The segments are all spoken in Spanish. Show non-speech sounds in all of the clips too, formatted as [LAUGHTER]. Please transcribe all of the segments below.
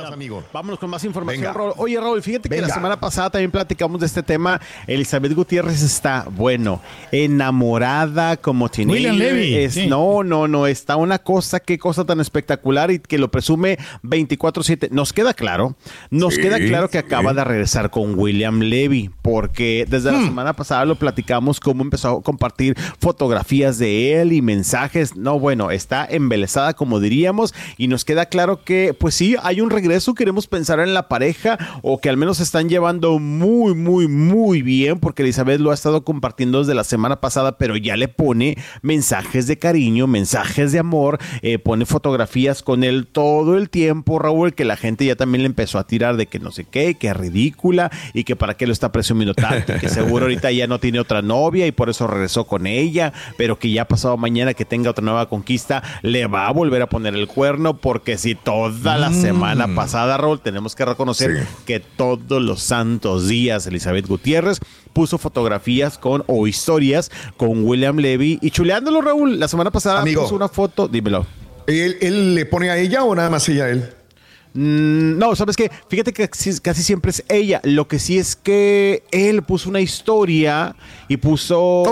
Amigo. Vámonos con más información, Venga. Raúl. Oye, Raúl, fíjate que la semana pasada también platicamos de este tema. Elizabeth Gutiérrez está, bueno, enamorada como tiene. William Levy, Es, sí. No, no, no. Está una cosa, qué cosa tan espectacular y que lo presume 24-7. Nos queda claro, nos Sí, queda claro que sí. acaba de regresar con William Levy, porque desde Hmm. la semana pasada lo platicamos cómo empezó a compartir fotografías de él y mensajes. No, bueno, está embelesada, como diríamos, y nos queda claro que, pues sí, hay un regreso. Queremos pensar en la pareja o que al menos se están llevando muy, muy, muy bien, porque Elizabeth lo ha estado compartiendo desde la semana pasada, pero ya le pone mensajes de cariño, mensajes de amor, eh, pone fotografías con él todo el tiempo, Raúl, que la gente ya también le empezó a tirar de que no sé qué, que es ridícula y que para qué lo está presumiendo tanto, que seguro ahorita ya no tiene otra novia y por eso regresó con ella, pero que ya pasado mañana que tenga otra nueva conquista, le va a volver a poner el cuerno, porque si toda la semana pasada, Raúl, tenemos que reconocer Sí. que todos los santos días Elizabeth Gutiérrez puso fotografías con o historias con William Levy y chuleándolo, Raúl. La semana pasada Amigo. puso una foto, dímelo. ¿Él, él le pone a ella o nada más ella a él? Mm, no, ¿sabes qué? Fíjate que casi, casi siempre es ella. Lo que sí es que él puso una historia y puso.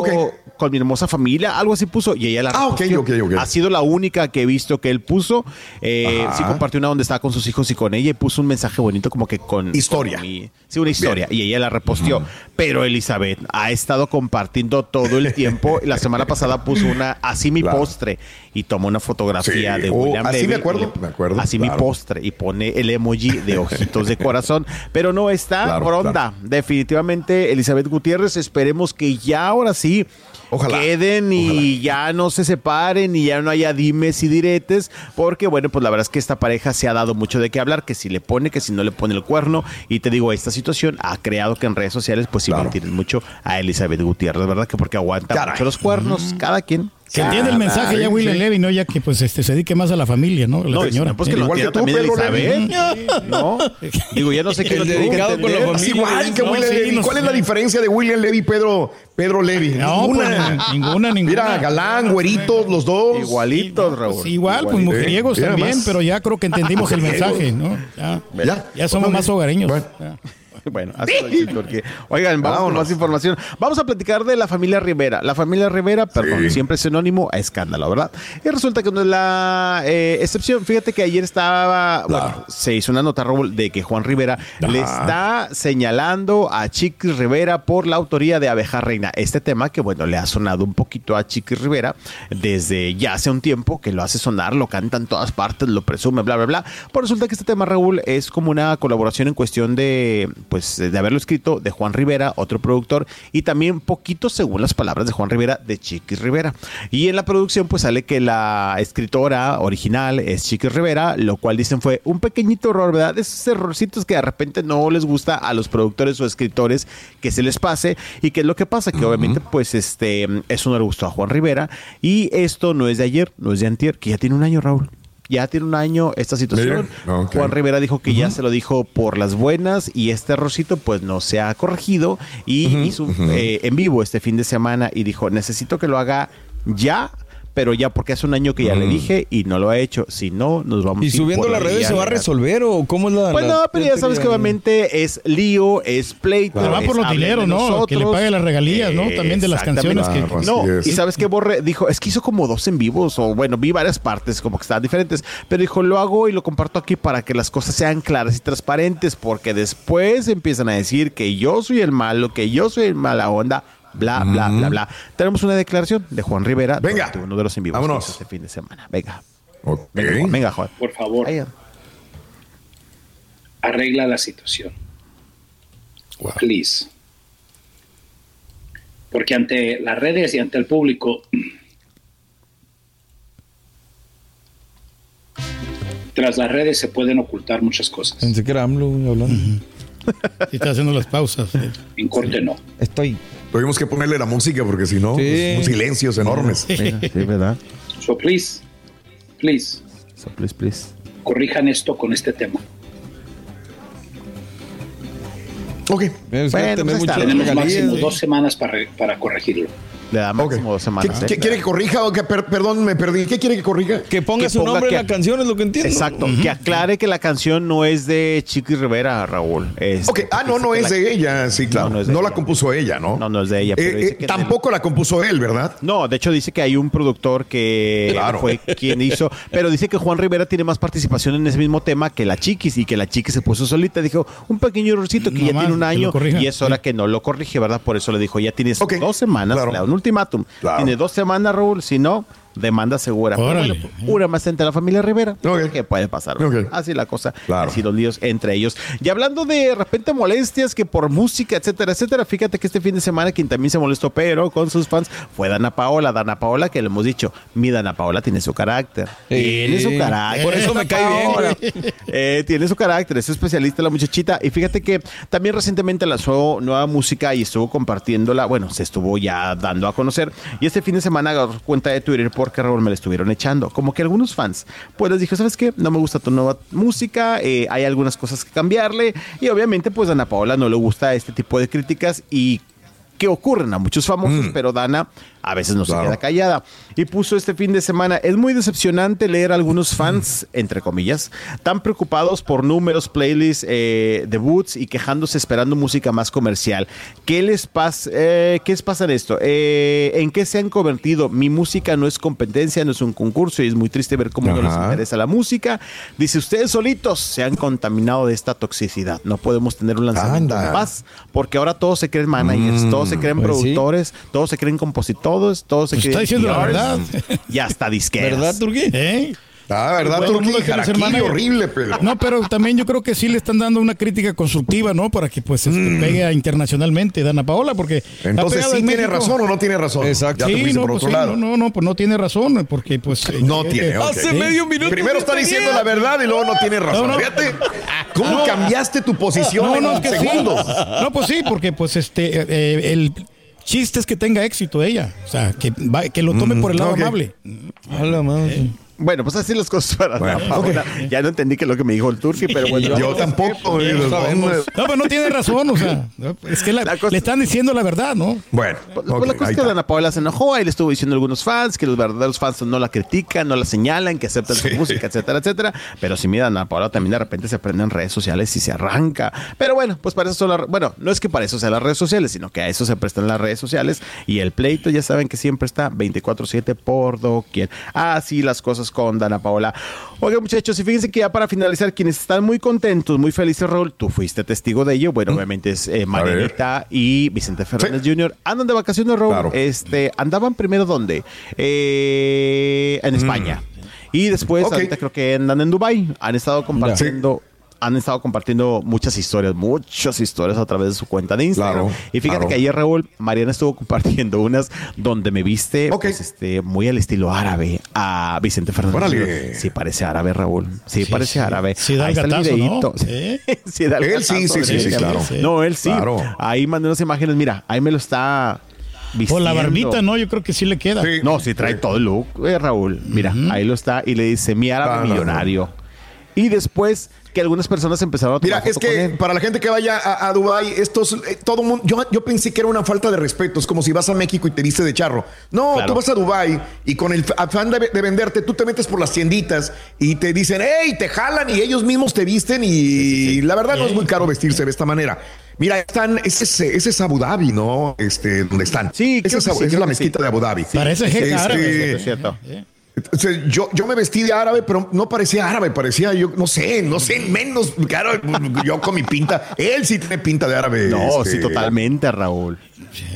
Con mi hermosa familia, algo así puso y ella la Ah, ok, reposteó. ok, ok. Ha sido la única que he visto que él puso. Eh, sí compartió una donde estaba con sus hijos y con ella y puso un mensaje bonito como que con... Historia. con mi- sí, una historia. Y ella la reposteó. Pero Elizabeth ha estado compartiendo todo el tiempo. [LAUGHS] La semana pasada puso una así mi Claro. postre y tomó una fotografía Sí. de Oh, William así Levy me acuerdo, le- me acuerdo, Así mi claro. postre y pone el emoji de ojitos de [LAUGHS] corazón, pero no está Claro, por onda. Definitivamente Elizabeth Gutiérrez, esperemos que ya ahora sí Ojalá, queden y ya no se separen y ya no haya dimes y diretes, porque bueno, pues la verdad es que esta pareja se ha dado mucho de qué hablar, que si le pone, que si no le pone el cuerno, y te digo, esta situación ha creado que en redes sociales pues sí Claro. mentiren mucho a Elizabeth Gutiérrez, ¿verdad? Que porque aguanta Caray. mucho los cuernos, cada quien. Se entiende el mensaje ya William Levy, ¿no? Ya que pues este se dedique más a la familia, ¿no? La No, señora. pues que lo Igual que tú, también Pedro Elizabeth. [LAUGHS] ¿No? Digo, ya no sé qué lo que dedicado con la familia. igual que no, William sí, Levy. ¿Cuál es la diferencia de William Levy y Pedro, Pedro Levy? No, pues, ninguna, ninguna. Mira, galán, güeritos, los dos. Igualitos, Raúl. Pues igual, pues Igualito. mujeriegos también, más. pero ya creo que entendimos el [LAUGHS] mensaje, ¿no? Ya, Ya. ya somos más hogareños. [LAUGHS] Bueno. Así dice, porque, [LAUGHS] oigan, vamos con más información. Vamos a platicar de la familia Rivera. La familia Rivera, perdón, Sí. siempre es sinónimo a escándalo, ¿verdad? Y resulta que no es la eh, excepción. Fíjate que ayer estaba, bueno, se hizo una nota Raúl, de que Juan Rivera le está señalando a Chiquis Rivera por la autoría de Abeja Reina. Este tema que, bueno, le ha sonado un poquito a Chiquis Rivera desde ya hace un tiempo, que lo hace sonar, lo canta en todas partes, lo presume, bla, bla, bla. Pues resulta que este tema, Raúl, es como una colaboración en cuestión de, pues, de haberlo escrito de Juan Rivera, otro productor, y también poquito, según las palabras de Juan Rivera, de Chiquis Rivera. Y en la producción, pues sale que la escritora original es Chiquis Rivera, lo cual dicen fue un pequeñito error, ¿verdad? Esos errorcitos que de repente no les gusta a los productores o escritores que se les pase. ¿Y qué es lo que pasa? Que obviamente, pues, este, eso no le gustó a Juan Rivera. Y esto no es de ayer, no es de antier, que ya tiene un año, Raúl. Ya tiene un año esta situación. Juan Rivera dijo que ya se lo dijo por las buenas y este errorcito pues no se ha corregido y hizo eh, en vivo este fin de semana y dijo necesito que lo haga ya, pero ya porque hace un año que ya le dije y no lo ha hecho. Si no, nos vamos ¿Y a ir subiendo las la redes se va a resolver o cómo es la. Pues la- no, pero ya sabes que obviamente es lío, es pleito. Pero va por los dineros, ¿no? Que le pague las regalías, ¿no? También de las canciones que- Claro, No, y es. sabes que Borre dijo, es que hizo como dos en vivos, o bueno, vi varias partes como que estaban diferentes, pero dijo, lo hago y lo comparto aquí para que las cosas sean claras y transparentes, porque después empiezan a decir que yo soy el malo, que yo soy el mala onda, bla, bla, bla, bla. Tenemos una declaración de Juan Rivera, Venga. uno de los en vivos Vámonos. este fin de semana. Venga, venga, Juan, venga, Juan. Por favor, Ahí. arregla la situación. Please. Porque ante las redes y ante el público, tras las redes se pueden ocultar muchas cosas. Pensé que era AMLO hablando. [LAUGHS] Y está haciendo las pausas. eh. En corte no. Estoy. Tuvimos que ponerle la música porque si no, Sí. son silencios enormes. Sí, ¿verdad? So please, please, So, please, please. corrijan esto con este tema. Ok. Bueno, pues. Tenemos máximo dos semanas para, para corregirlo. Le da máximo dos ¿Qué, semanas. qué ¿eh? quiere que corrija? o que per- perdón, me perdí. ¿Qué quiere que corrija? Que ponga Que su ponga nombre que- en la canción, es lo que entiendo. Exacto, que aclare que la canción no es de Chiqui Rivera, Raúl. Es- Ok, ah, no, no es la- de ella, sí, claro. No, No, no es de la ella. compuso ella, ¿no? No, no es de ella, pero Eh, dice eh, que tampoco la compuso él, ¿verdad? No, de hecho dice que hay un productor que Claro. fue quien hizo, pero dice que Juan Rivera tiene más participación en ese mismo tema que la Chiquis y que la Chiquis se puso solita. Dijo, un pequeño errorcito que ya tiene un año y es hora que no lo corrige, ¿verdad? Por eso le dijo, ya tienes dos semanas, claro. un ultimátum. Claro. Tiene dos semanas, Raúl, si no, demanda segura. Pero Órale. bueno, una más entre la familia Rivera. Ok. ¿Qué puede pasar? Ok. Así la cosa. Claro. Así los líos entre ellos. Y hablando de repente molestias que por música, etcétera, etcétera, fíjate que este fin de semana quien también se molestó, pero con sus fans, fue Dana Paola. Dana Paola, que le hemos dicho, mi Dana Paola tiene su carácter. Sí. Tiene su carácter. Por eso me cae Paola. Eh, tiene su carácter, es especialista la muchachita. Y fíjate que también recientemente lanzó nueva música y estuvo compartiéndola. Bueno, se estuvo ya dando a conocer. Y este fin de semana cuenta de Twitter porque Raúl me la estuvieron echando. Como que algunos fans, pues les dijo, ¿sabes qué? No me gusta tu nueva música, eh, hay algunas cosas que cambiarle. Y obviamente, pues a Ana Paola no le gusta este tipo de críticas y que ocurren a muchos famosos, pero Dana a veces no Claro. se queda callada. Y puso este fin de semana, es muy decepcionante leer a algunos fans, entre comillas, tan preocupados por números, playlists, eh, debuts y quejándose esperando música más comercial. ¿Qué les pasa, eh, ¿qué les pasa en esto? Eh, ¿En qué se han convertido? Mi música no es competencia, no es un concurso y es muy triste ver cómo no les interesa la música. Dice, ustedes solitos se han contaminado de esta toxicidad. No podemos tener un lanzamiento Anda. en paz porque ahora todos se creen managers, todos se creen pues sí. productores, todos se creen compositores, todos se Pues está diciendo la verdad. y hasta disqueras. ¿Verdad, Turquí? ¿Eh? Ah, ¿verdad, Todo el mundo Jaraquí, manager. horrible. No, pero también yo creo que sí le están dando una crítica constructiva, ¿no? Para que pues este, pegue a internacionalmente Dana Paola, porque Entonces, ¿sí en tiene México. razón o no tiene razón? Exacto. Ya te Sí, fuiste no, por pues otro sí, lado. no, no, no, pues no tiene razón, porque pues eh, No eh, tiene, eh, ok. Hace medio minuto. Primero está diciendo la verdad y luego no tiene razón. No, no. Fíjate, ¿cómo cambiaste tu posición No, no, en es que segundos? No, pues sí, porque pues este, eh, el chiste es que tenga éxito ella. O sea, que, va- que lo tome por el lado amable. A la madre. Bueno, pues así las cosas para Bueno, Ana Paola. Ya no entendí qué es lo que me dijo el Turki, pero bueno. Yo tampoco. Sabemos. No, pero no tiene razón, o sea, es que la- La cosa- le están diciendo la verdad, ¿no? Bueno, Pues, pues la cosa es que está. Dana Paola se enojó, ahí le estuvo diciendo a algunos fans que los verdaderos fans no la critican, no la señalan, que aceptan su música, etcétera, etcétera. Pero si mira, Dana Paola también de repente se prende en redes sociales y se arranca. Pero bueno, pues para eso son las... Bueno, no es que para eso sean las redes sociales, sino que a eso se prestan las redes sociales y el pleito ya saben que siempre está 24-7 por doquier. Así las cosas con Dana Paola. Oigan muchachos, y fíjense que ya para finalizar, quienes están muy contentos, muy felices, Raúl, tú fuiste testigo de ello. Bueno, obviamente es eh, y Vicente Fernández Jr. Andan de vacaciones, Raúl. Claro. Este, andaban primero ¿dónde? Eh, en España. Y después, ahorita creo que andan en Dubai. Han estado compartiendo. Han estado compartiendo muchas historias, muchas historias a través de su cuenta de Instagram. Claro, y fíjate claro. que ayer, Raúl, Mariana estuvo compartiendo unas donde me viste pues, este, muy al estilo árabe a Vicente Fernández. Órale. Sí, parece árabe, Raúl. Sí, Sí, parece sí. árabe. Sí da Ahí el está gatazo, el ¿no? videíto. Sí. [LAUGHS] Sí, da el Él sí, gatazo, sí, sí, sí, claro. No, él sí. Claro. Ahí mandé unas imágenes. Mira, ahí me lo está vistiendo. Por la barbita, ¿no? Yo creo que sí le queda. Sí. No, sí trae todo el look, eh, Raúl. Mira, ahí lo está y le dice mi árabe millonario. Y después que algunas personas empezaron a tomar Mira, es que él. para la gente que vaya a, a Dubái, estos, eh, todo mundo, yo, yo pensé que era una falta de respeto. Es como si vas a México y te viste de charro. No, Claro. tú vas a Dubái y con el afán de, de venderte, tú te metes por las tienditas y te dicen, hey, te jalan y ellos mismos te visten y la verdad no es muy caro vestirse de esta manera. Mira, están, ese es, ese es Abu Dhabi, ¿no? Este, donde están. Sí, esa creo es, que Abu- sí, esa es creo la mezquita sí. de Abu Dhabi. Parece Este. Es cierto. Entonces, yo, yo me vestí de árabe, pero no parecía árabe, parecía yo, no sé, no sé, menos, claro, yo con mi pinta. Él sí tiene pinta de árabe. No, este. sí, totalmente, Raúl.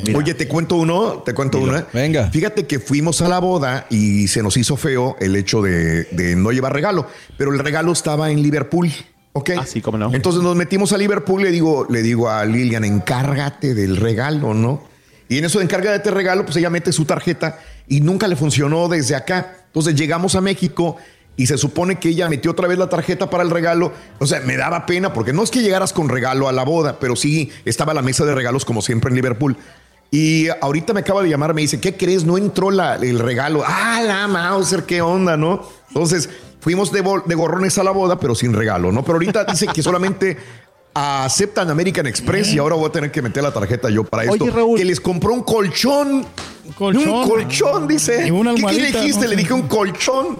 Mira. Oye, te cuento uno, te cuento uno. ¿eh? Venga. Fíjate que fuimos a la boda y se nos hizo feo el hecho de, de no llevar regalo, pero el regalo estaba en Liverpool. ¿Ok? Ah, sí, cómo no. Entonces nos metimos a Liverpool y le digo, le digo a Lilian, encárgate del regalo, ¿no? Y en eso de encárgate de regalo, pues ella mete su tarjeta y nunca le funcionó desde acá. Entonces llegamos a México y se supone que ella metió otra vez la tarjeta para el regalo. O sea, me daba pena porque no es que llegaras con regalo a la boda, pero sí estaba la mesa de regalos como siempre en Liverpool. Y ahorita me acaba de llamar, me dice, ¿qué crees? No entró la- el regalo. Ah, la Mauser, qué onda, ¿no? Entonces fuimos de, de gorrones a la boda, pero sin regalo, ¿no? Pero ahorita dice que solamente aceptan American Express y ahora voy a tener que meter la tarjeta yo para esto. Oye, Raúl. Que les compró un colchón. colchón. Un colchón, dice. Y una ¿Qué- ¿Qué, le dijiste? no Le dije un colchón.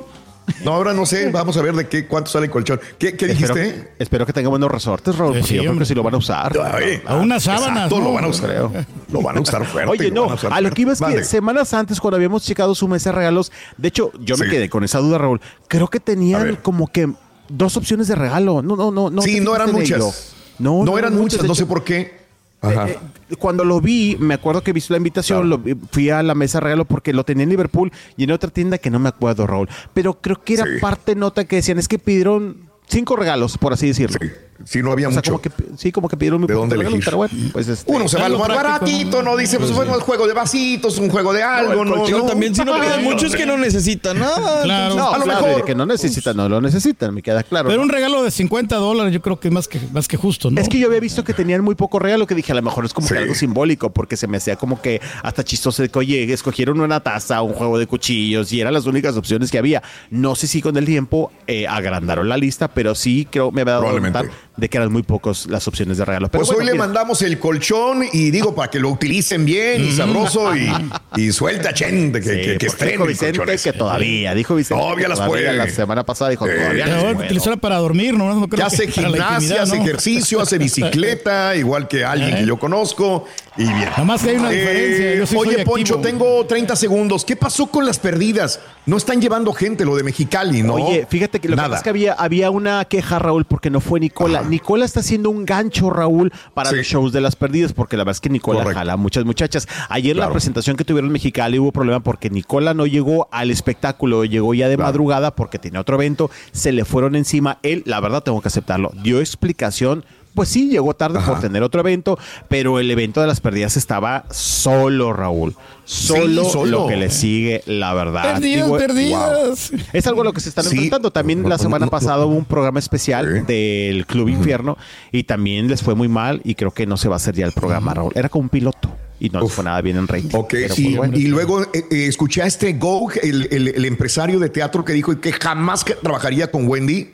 No, ahora no sé. Vamos a ver de qué cuánto sale el colchón. ¿Qué, dijiste? espero que tenga buenos resortes, Raúl, Sí, porque sí, yo creo que sí lo van a usar. Ay, A unas sábanas, exacto, ¿no? lo van a usar. Creo. Lo van a usar [LAUGHS] fuerte. Oye, no, a lo que iba es que semanas antes, cuando habíamos checado su mesa de regalos, de hecho, yo me Sí. quedé con esa duda, Raúl. Creo que tenían como que dos opciones de regalo. No, no, no, no. Sí, ¿te no eran muchas. No, No, eran muchas, no sé por qué. Ajá. eh, cuando lo vi, me acuerdo que vi la invitación, Claro. lo vi- fui a la mesa regalo porque lo tenía en Liverpool y en otra tienda que no me acuerdo, Raúl. Pero creo que era Sí. parte nota que decían, es que pidieron cinco regalos, por así decirlo. sí, sí, no había O sea, mucho. como que, sí, como que pidieron muy ¿De dónde elegir? pero bueno, pues este, Uno se va a lo más baratito, ¿no? Dice, pues bueno, un juego de vasitos, un juego de algo, ¿no? No. también, si no mucho es que no necesitan nada. [LAUGHS] Claro. No, A lo claro, mejor- que no necesitan, no lo necesitan, me queda claro. Pero ¿no? un regalo de 50 dólares yo creo que es más que, más que justo, ¿no? Es que yo había visto que tenían muy poco regalo, que dije, a lo mejor es como Sí. que algo simbólico, porque se me hacía como que hasta chistoso de que, oye, escogieron una taza, un juego de cuchillos, y eran las únicas opciones que había. No sé si con el tiempo eh, agrandaron la lista, pero sí creo me había dado Probablemente. De que eran muy pocos las opciones de regalo. Pero Pues hoy bueno, le mira, mandamos el colchón y digo para que lo utilicen bien y sabroso y, [LAUGHS] y suelta Chen de que, sí, que, que porque estrene dijo Vicente que todavía, dijo Vicente. Todavía que las todavía puede. La semana pasada dijo, Eh, todavía las puedo. utilizarla para dormir, ¿no? No creo Ya que hace [LAUGHS] la gimnasia, hace ¿no? ejercicio, hace [LAUGHS] bicicleta, igual que alguien que yo conozco. Y bien. Nada más que hay una diferencia, yo sí soy oye, activo. Poncho, tengo 30 segundos. ¿Qué pasó con las perdidas? No están llevando gente, lo de Mexicali, ¿no? Oye, fíjate que lo que Nada. pasa es que había, había una queja, Raúl, porque no fue Nicola. Ajá. Nicola está haciendo un gancho, Raúl, para Sí. los shows de las perdidas, porque la verdad es que Nicola Correcto. jala a muchas muchachas. Ayer la presentación que tuvieron en Mexicali hubo problema porque Nicola no llegó al espectáculo, llegó ya de Claro. madrugada porque tenía otro evento, se le fueron encima. Él, la verdad, tengo que aceptarlo, dio explicación. Pues sí, llegó tarde por tener otro evento, pero el evento de las perdidas estaba solo, Raúl. Solo, solo. lo que le sigue, la verdad. Perdidas, Digo, perdidas. es algo a lo que se están Sí. enfrentando. También la semana pasada hubo un programa especial del Club Infierno y también les fue muy mal y creo que no se va a hacer ya el programa, Raúl. Era como un piloto y no les Uf. fue nada bien en rating. Ok, y, bueno. y luego eh, eh, escuché a este Go, el, el- el empresario de teatro, que dijo que jamás que trabajaría con Wendy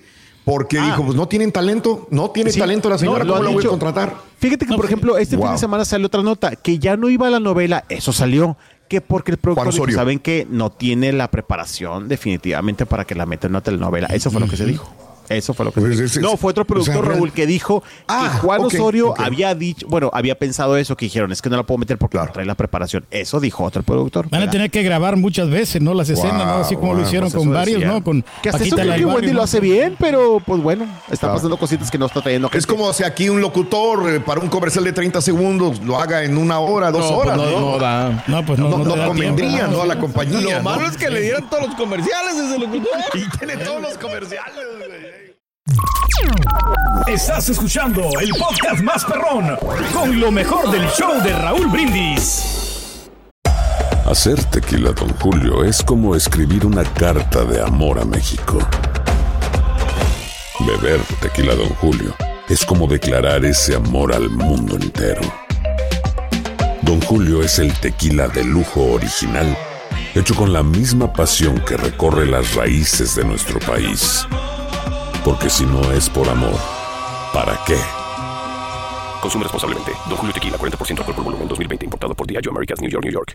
porque Ah. dijo, pues no tienen talento, no tiene Sí. talento la señora, No, lo ¿cómo la voy a contratar? Fíjate que, por ejemplo, este fin de semana salió otra nota que ya no iba a la novela, eso salió. Que porque el productor dijo, saben que no tiene la preparación definitivamente para que la meta en una telenovela. Eso fue lo que se dijo. Eso fue lo que Pues se es- dijo. es- No, fue otro o sea, productor, Raúl, que dijo Ah, que Juan ok, Osorio había dicho, bueno, había pensado eso, que dijeron, es que no la puedo meter porque Claro. no trae la preparación. Eso dijo otro productor. Van a ¿verdad? tener que grabar muchas veces, ¿no? Las escenas, ¿no? Así como wow, lo hicieron Pues con varios, decía. ¿no? Con Que hasta eso creo la que Wendy barrio, lo hace bien, pero pues bueno, está Claro. pasando cositas que no está trayendo Es como si aquí un locutor eh, para un comercial de 30 segundos lo haga en una hora, dos No, pues horas, no, ¿no? no da. No, pues no, No, convendría, ¿no? A la compañía. Lo ¿no? malo es que le dieran todos los comerciales desde lo que Y tiene todos los comerciales, güey. Estás escuchando el podcast más perrón con lo mejor del show de Raúl Brindis. Hacer tequila, Don Julio, es como escribir una carta de amor a México. Beber tequila, Don Julio, es como declarar ese amor al mundo entero. Don Julio es el tequila de lujo original, hecho con la misma pasión que recorre las raíces de nuestro país. Porque si no es por amor, ¿para qué? Consume responsablemente. Don Julio Tequila, 40% alcohol por volumen, 2020. Importado por Diageo Americas, New York, New York.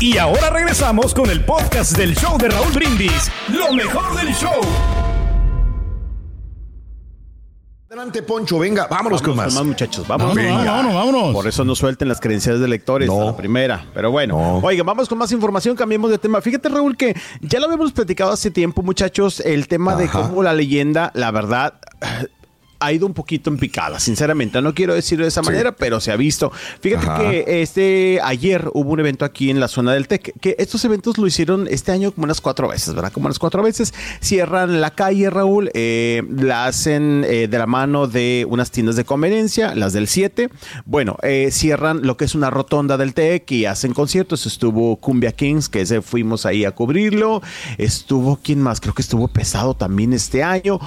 Y ahora regresamos con el podcast del show de Raúl Brindis. Lo mejor del show. Adelante, Poncho, venga, vámonos con más. muchachos. Vámonos, Vámonos, vámonos, vámonos, vámonos. Por eso no suelten las credenciales de lectores a la primera. Pero bueno, oigan, vamos con más información, cambiemos de tema. Fíjate, Raúl, que ya lo habíamos platicado hace tiempo, muchachos, el tema de cómo la leyenda, la verdad, ha ido un poquito en picada, sinceramente. No quiero decirlo de esa manera, pero se ha visto. Fíjate Ajá. que este ayer hubo un evento aquí en la zona del TEC, que estos eventos lo hicieron este año como unas cuatro veces, ¿verdad? Como unas cuatro veces. Cierran la calle, Raúl, eh, la hacen eh, de la mano de unas tiendas de conveniencia, las del 7. Bueno, eh, cierran lo que es una rotonda del TEC y hacen conciertos. Estuvo Cumbia Kings, que ese fuimos ahí a cubrirlo. Estuvo, ¿quién más? Creo que estuvo pesado también este año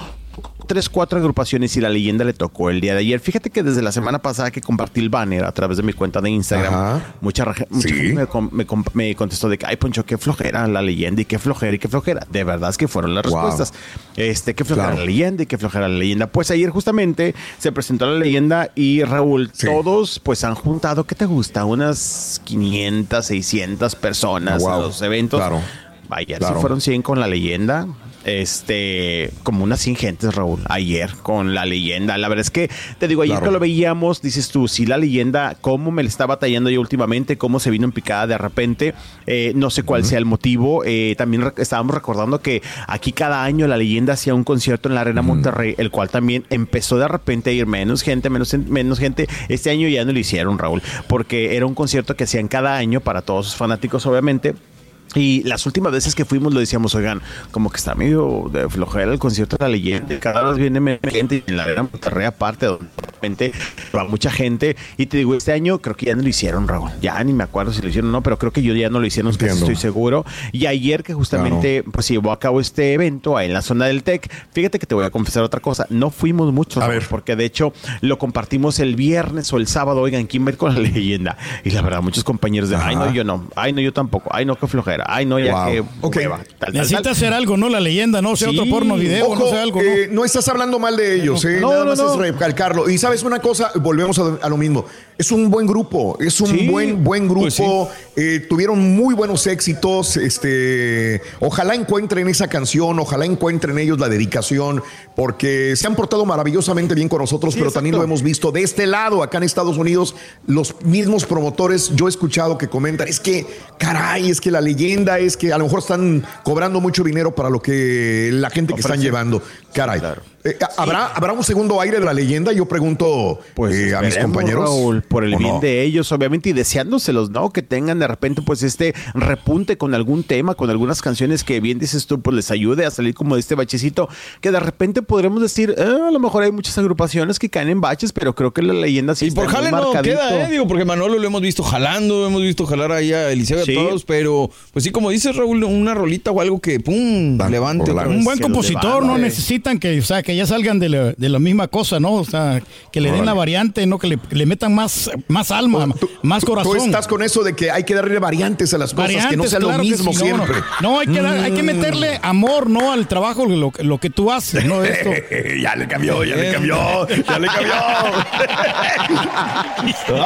tres, cuatro agrupaciones y la leyenda le tocó el día de ayer. Fíjate que desde la semana pasada que compartí el banner a través de mi cuenta de Instagram, Ajá. mucha, mucha Sí. gente me, me me contestó de que, ay, Poncho, qué flojera la leyenda y qué flojera y qué flojera. De verdad es que fueron las Wow. respuestas. Este, qué flojera Claro. la leyenda y qué flojera la leyenda. Pues ayer justamente se presentó la leyenda y Raúl, Sí. todos pues han juntado, ¿qué te gusta? Unas 500, 600 personas Wow. a los eventos. Claro. Vaya, Claro. si fueron 100 con la leyenda. Este, como unas 100 gentes, Raúl, ayer con la leyenda. La verdad es que, te digo, ayer Claro. que lo veíamos, dices tú, sí, la leyenda, cómo me le está batallando yo últimamente, cómo se vino en picada de repente, eh, no sé cuál sea el motivo. Eh, también re- estábamos recordando que aquí cada año la leyenda hacía un concierto en la Arena Monterrey, el cual también empezó de repente a ir menos gente, menos, menos gente. Este año ya no lo hicieron, Raúl, porque era un concierto que hacían cada año para todos sus fanáticos, obviamente. Y las últimas veces que fuimos lo decíamos, oigan, como que está medio de flojera el concierto de la leyenda. Cada vez viene gente y en la Monterrey aparte, donde de repente va mucha gente. Y te digo, este año creo que ya no lo hicieron, Raúl. Ya ni me acuerdo si lo hicieron o no, pero creo que yo ya no lo hicieron, estoy seguro. Y ayer que justamente pues se llevó a cabo este evento ahí en la zona del TEC, fíjate que te voy a confesar otra cosa. No fuimos muchos, A ver. porque de hecho lo compartimos el viernes o el sábado. Oigan, ¿quién va a ir con la [LAUGHS] leyenda? Y la verdad, muchos compañeros de, ay, no, yo no, ay, no, yo tampoco, ay, no, qué flojera, ay, no, ya Wow. que Ok. hueva, tal, tal, Necesita tal. hacer algo, ¿no? La leyenda, ¿no? Sea Sí. otro porno video, Ojo, no sé algo, ¿no? eh, no estás hablando mal de ellos, eh, No, nada no, más no. es recalcarlo. Y sabes una cosa, volvemos a, a lo mismo. Es un buen grupo, es un Sí, buen, buen grupo. pues sí. Eh, tuvieron muy buenos éxitos. Este, ojalá encuentren esa canción, ojalá encuentren ellos la dedicación, porque se han portado maravillosamente bien con nosotros, Sí, pero también lo hemos visto de este lado, acá en Estados Unidos, los mismos promotores, yo he escuchado que comentan, es que, caray, es que la leyenda es que a lo mejor están cobrando mucho dinero para lo que la gente que están llevando. Caray. Eh, ¿habrá, ¿Habrá un segundo aire de la leyenda? Yo pregunto Pues eh, a mis compañeros. Raúl, por el ¿o bien no? de ellos, obviamente, y deseándoselos, ¿no? Que tengan de repente, pues, este repunte con algún tema, con algunas canciones que bien dices tú, pues les ayude a salir como de este bachecito, que de repente podremos decir, "Eh, a lo mejor hay muchas agrupaciones que caen en baches, pero creo que la leyenda sí Y está por muy jale no marcadito. queda, ¿eh? Digo, porque Manolo lo hemos visto jalando, hemos visto jalar ahí a Eliseo y a Sí. todos, pero pues sí, como dices Raúl, una rolita o algo que pum, Dan levante. Un buen compositor, no necesitan que, o sea, que ya salgan de la, de la misma cosa, ¿no? O sea, que le den la variante, ¿no? Que le, que le metan más, más alma, más corazón. Tú estás con eso de que hay que darle variantes a las cosas, que no Variantes, sea claro lo mismo sí, no, no. siempre. No, hay, que dar- hay que meterle amor, ¿no? Al trabajo, lo, lo que tú haces, ¿no? Esto. [LAUGHS] ya le cambió, ya le cambió, ya le cambió. [LAUGHS]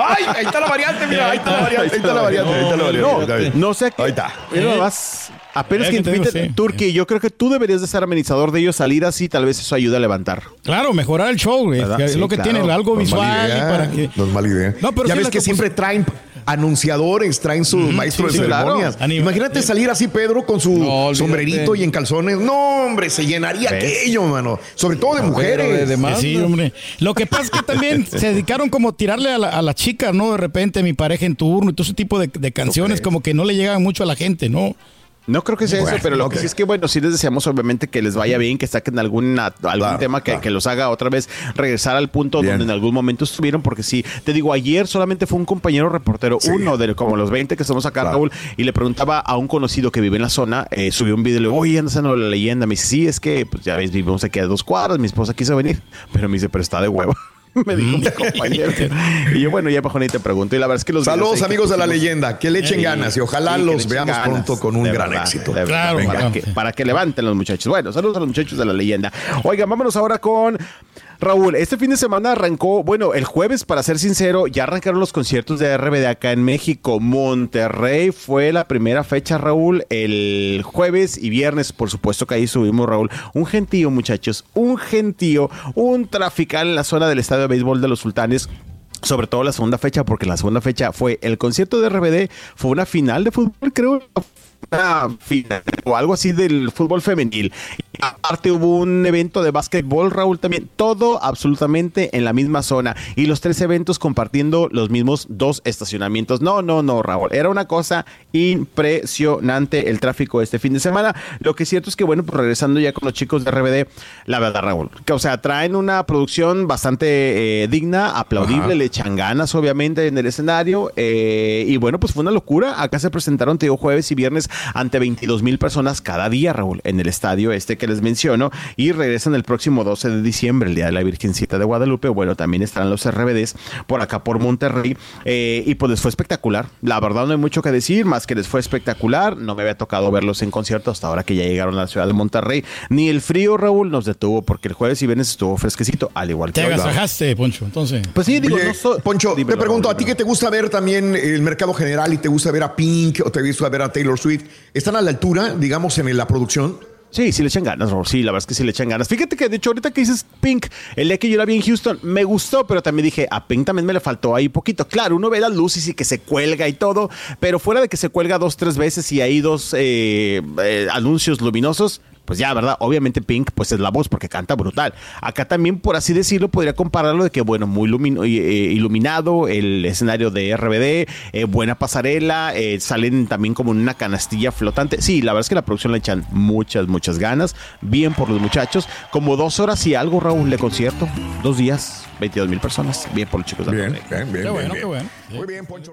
Ay, ahí está la variante, mira, ahí está la variante, ahí está la variante, ahí está la variante. No, no sé qué. Ahí está. Mira nomás, Apenas Eh, que que te digo, sí. Turki, yo creo que tú deberías de ser administrador de ellos, salir así, tal vez eso ayuda a levantar. Claro, mejorar el show, güey, es Sí, lo que claro. tiene, algo visual idea, para que... No es mala idea. No, pero ya sí ves que compos- siempre traen anunciadores, traen su maestro sí, de claro. ceremonias. Imagínate salir así, Pedro, con su No, sombrerito y en calzones. No, hombre, se llenaría ¿Ves? aquello, mano. Sobre todo de mujeres. De demanda. Sí, hombre. Lo que pasa es que también [LAUGHS] se dedicaron como a tirarle a la, a la chica, ¿no? De repente, mi pareja en turno y todo ese tipo de, de canciones, como que no le llegan mucho a la gente, ¿no? No creo que sea Bueno, eso, pero lo que sí es que, bueno, sí les deseamos obviamente que les vaya bien, que saquen alguna, algún Claro, tema que, claro. que los haga otra vez regresar al punto Bien. donde en algún momento estuvieron, porque sí, te digo, ayer solamente fue un compañero reportero, Sí. uno de como los 20 que estamos acá, Claro. Raúl, y le preguntaba a un conocido que vive en la zona, eh, subió un video y le digo, oye, andas la leyenda. Me dice, sí, es que, pues ya ves, vivimos aquí a dos cuadras, mi esposa quiso venir, pero me dice, pero está de huevo. [LAUGHS] me dijo mi compañero. y yo, bueno, ya mejor ni te pregunto. Y la verdad es que los Saludos, amigos de la leyenda. Que le echen ganas y ojalá sí, los veamos ganas, pronto con un de gran verdad, éxito. verdad, Claro, para, claro. que, para que levanten los muchachos. Bueno, saludos a los muchachos de la leyenda. Oigan, vámonos ahora con Raúl. Este fin de semana arrancó, bueno, el jueves, para ser sincero, ya arrancaron los conciertos de RBD acá en México. Monterrey fue la primera fecha, Raúl, el jueves y viernes, por supuesto que ahí subimos, Raúl. Un gentío, muchachos, un gentío, un trafical en la zona del estadio de béisbol de los sultanes. Sobre todo la segunda fecha, porque la segunda fecha fue el concierto de RBD, fue una final de fútbol, creo, una final o algo así del fútbol femenil. Y aparte hubo un evento de básquetbol, Raúl, también. Todo absolutamente en la misma zona. Y los tres eventos compartiendo los mismos dos estacionamientos. No, no, no, Raúl. Era una cosa impresionante el tráfico este fin de semana. Lo que es cierto es que, bueno, pues regresando ya con los chicos de RBD, la verdad, Raúl, que, o sea, traen una producción bastante eh, digna, aplaudible, Ajá. le echan ganas, obviamente, en el escenario. eh, y bueno, pues fue una locura. Acá se presentaron, te digo, jueves y viernes ante 22 mil personas cada día, Raúl, en el estadio este que les menciono. Y regresan el próximo 12 de diciembre, el Día de la Virgencita de Guadalupe. Bueno, también estarán los RBDs por acá por Monterrey. eh, y pues les fue espectacular. La verdad, no hay mucho que decir, más que les fue espectacular. No me había tocado verlos en concierto hasta ahora que ya llegaron a la ciudad de Monterrey. Ni el frío, Raúl, nos detuvo porque el jueves y viernes estuvo fresquecito, al igual que Te agasajaste, Poncho, entonces. Pues sí, digo, Oye, no so- Poncho, Dímelo, te pregunto, ¿a ti que te gusta ver también el mercado general y te gusta ver a Pink o te gusta ver a Taylor Swift? ¿Están a la altura, digamos, en la producción? Sí, sí le echan ganas. Sí, la verdad es que sí le echan ganas. Fíjate que, de hecho, ahorita que dices Pink, el día que yo la vi en Houston, me gustó, pero también dije, a Pink también me le faltó ahí poquito. Claro, uno ve las luces y que se cuelga y todo, pero fuera de que se cuelga dos, tres veces y hay dos eh, eh, anuncios luminosos, pues ya, ¿verdad? Obviamente Pink, pues es la voz porque canta brutal. Acá también, por así decirlo, podría compararlo de que, bueno, muy lumino- eh, iluminado el escenario de RBD, eh, buena pasarela, eh, salen también como en una canastilla flotante. Sí, la verdad es que la producción le echan muchas, muchas ganas. Bien por los muchachos. Como dos horas y algo, Raúl, de concierto. Dos días, 22 mil personas. Bien por los chicos de Bien, bien, bien. Qué bueno, bien, qué bueno. Muy bien, Poncho.